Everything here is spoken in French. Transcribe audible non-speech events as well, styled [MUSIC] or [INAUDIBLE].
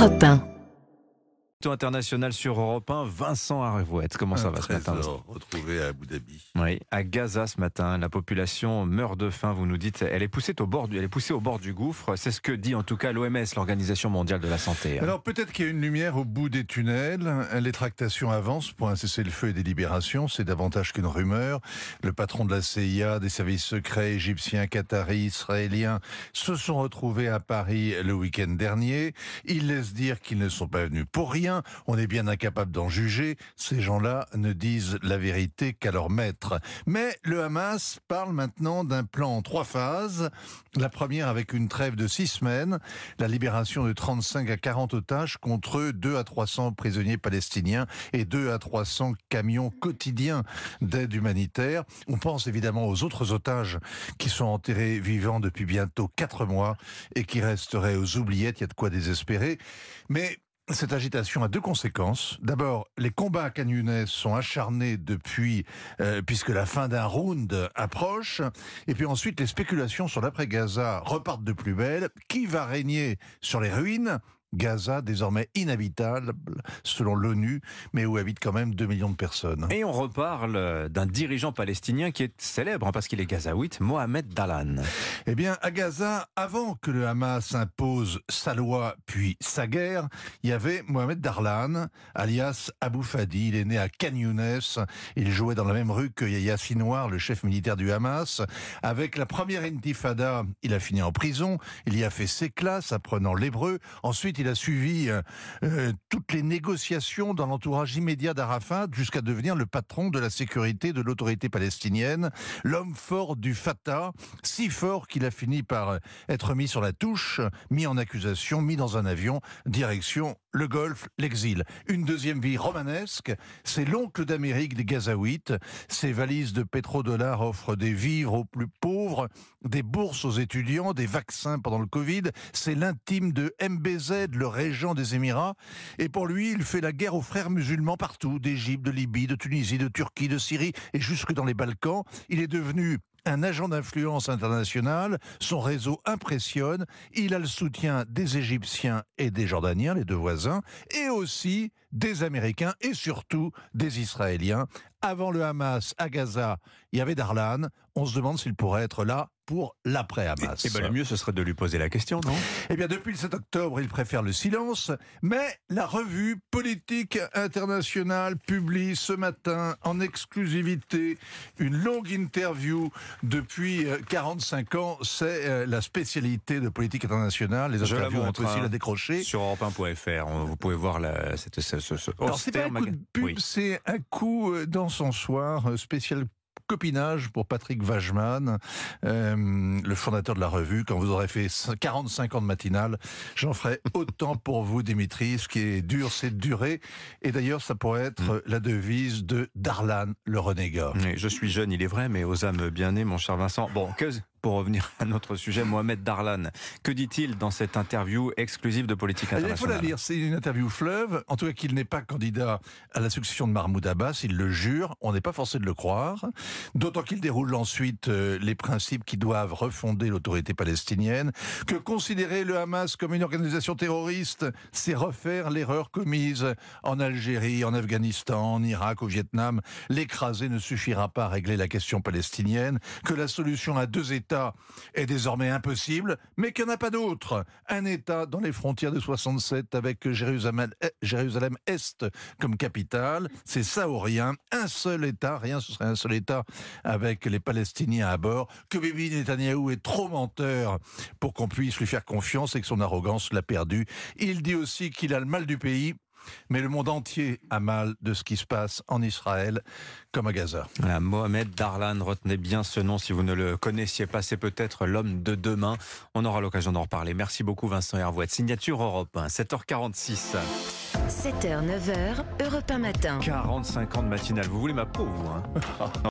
Europe 1. International sur Europe 1, Vincent Arevouette. Comment ça Un va ce matin retrouvé à Abu Dhabi. Oui, à Gaza ce matin, la population meurt de faim. Vous nous dites, elle est poussée au bord du, elle est poussée au bord du gouffre. C'est ce que dit en tout cas l'OMS, l'Organisation mondiale de la santé. Alors peut-être qu'il y a une lumière au bout des tunnels. Les tractations avancent pour un cessez-le-feu et des libérations. C'est davantage qu'une rumeur. Le patron de la CIA, des services secrets égyptiens, qataris, israéliens se sont retrouvés à Paris le week-end dernier. Ils laissent dire qu'ils ne sont pas venus pour rien. On est bien incapable d'en juger. Ces gens-là ne disent la vérité qu'à leur maître. Mais le Hamas parle maintenant d'un plan en trois phases. La première avec une trêve de six semaines, la libération de 35 à 40 otages contre 2 à 300 prisonniers palestiniens et 2 à 300 camions quotidiens d'aide humanitaire. On pense évidemment aux autres otages qui sont enterrés vivants depuis bientôt quatre mois et qui resteraient aux oubliettes. Il y a de quoi désespérer. Mais cette agitation a deux conséquences. D'abord, les combats à sont acharnés depuis, euh, puisque la fin d'un round approche. Et puis ensuite, les spéculations sur l'après-Gaza repartent de plus belle. Qui va régner sur les ruines? Gaza, désormais inhabitable selon l'ONU, mais où habitent quand même 2 millions de personnes. Et on reparle d'un dirigeant palestinien qui est célèbre hein, parce qu'il est gazaouite, Mohamed Dalan. Eh bien, à Gaza, avant que le Hamas impose sa loi puis sa guerre, il y avait Mohamed Darlan, alias Abou Fadi. Il est né à Khan Il jouait dans la même rue que Yahya Sinwar, le chef militaire du Hamas. Avec la première intifada, il a fini en prison. Il y a fait ses classes, apprenant l'hébreu. Ensuite, il a suivi euh, euh, toutes les négociations dans l'entourage immédiat d'Arafat jusqu'à devenir le patron de la sécurité de l'autorité palestinienne, l'homme fort du Fatah, si fort qu'il a fini par être mis sur la touche, mis en accusation, mis dans un avion, direction le Golfe, l'exil. Une deuxième vie romanesque, c'est l'oncle d'Amérique des Gazaouites. Ses valises de pétrodollars offrent des vivres aux plus pauvres, des bourses aux étudiants, des vaccins pendant le Covid. C'est l'intime de MBZ, le régent des Émirats. Et pour lui, il fait la guerre aux frères musulmans partout, d'Égypte, de Libye, de Tunisie, de Turquie, de Syrie et jusque dans les Balkans. Il est devenu un agent d'influence internationale, son réseau impressionne, il a le soutien des Égyptiens et des Jordaniens, les deux voisins, et aussi des Américains et surtout des Israéliens. Avant le Hamas à Gaza, il y avait Darlan, on se demande s'il pourrait être là pour l'après-Hamas. Eh ben, le mieux, ce serait de lui poser la question, non? Eh bien, depuis le 7 octobre, il préfère le silence, mais la revue politique internationale publie ce matin en exclusivité une longue interview depuis 45 euh, ans. C'est euh, la spécialité de politique internationale. Les interviews ont aussi la décrocher. Sur europe1.fr, vous pouvez voir la, cette, ce, ce, Alors, c'est pas un coup de pub, c'est un coup euh, d'encensoir spécial copinage pour Patrick Wajman, euh, le fondateur de la revue. Quand vous aurez fait 45 ans de matinale, j'en ferai [LAUGHS] autant pour vous, Dimitri. Ce qui est dur, c'est de durer. Et d'ailleurs, ça pourrait être mm. la devise de Darlan, le renégat. je suis jeune, il est vrai, mais aux âmes bien nées, mon cher Vincent. Bon, que, pour revenir [LAUGHS] à notre sujet, Mohamed Darlan, que dit-il dans cette interview exclusive de politique internationale Il faut la lire, c'est une interview fleuve, en tout cas qu'il n'est pas candidat à la succession de Mahmoud Abbas, il le jure, on n'est pas forcé de le croire, d'autant qu'il déroule ensuite euh, les principes qui doivent refonder l'autorité palestinienne, que considérer le Hamas comme une organisation terroriste, c'est refaire l'erreur commise en Algérie, en Afghanistan, en Irak, au Vietnam. L'écraser ne suffira pas à régler la question palestinienne, que la solution à deux États est désormais impossible, mais qu'il n'y en a pas d'autre. Un État dans les frontières de 67 avec eh, Jérusalem Est comme capitale, c'est ça ou rien. Un seul État, rien, ce serait un seul État avec les Palestiniens à bord. Que Bibi Netanyahou est trop menteur pour qu'on puisse lui faire confiance et que son arrogance l'a perdu. Il dit aussi qu'il a le mal du pays mais le monde entier a mal de ce qui se passe en Israël comme à Gaza. Mohamed Darlan, retenez bien ce nom si vous ne le connaissiez pas, c'est peut-être l'homme de demain. On aura l'occasion d'en reparler. Merci beaucoup Vincent Hervouette. Signature Europe 1, 7h46. 7h, 9h, Europe 1 matin. 45 ans de matinale. Vous voulez ma peau, vous hein? [LAUGHS]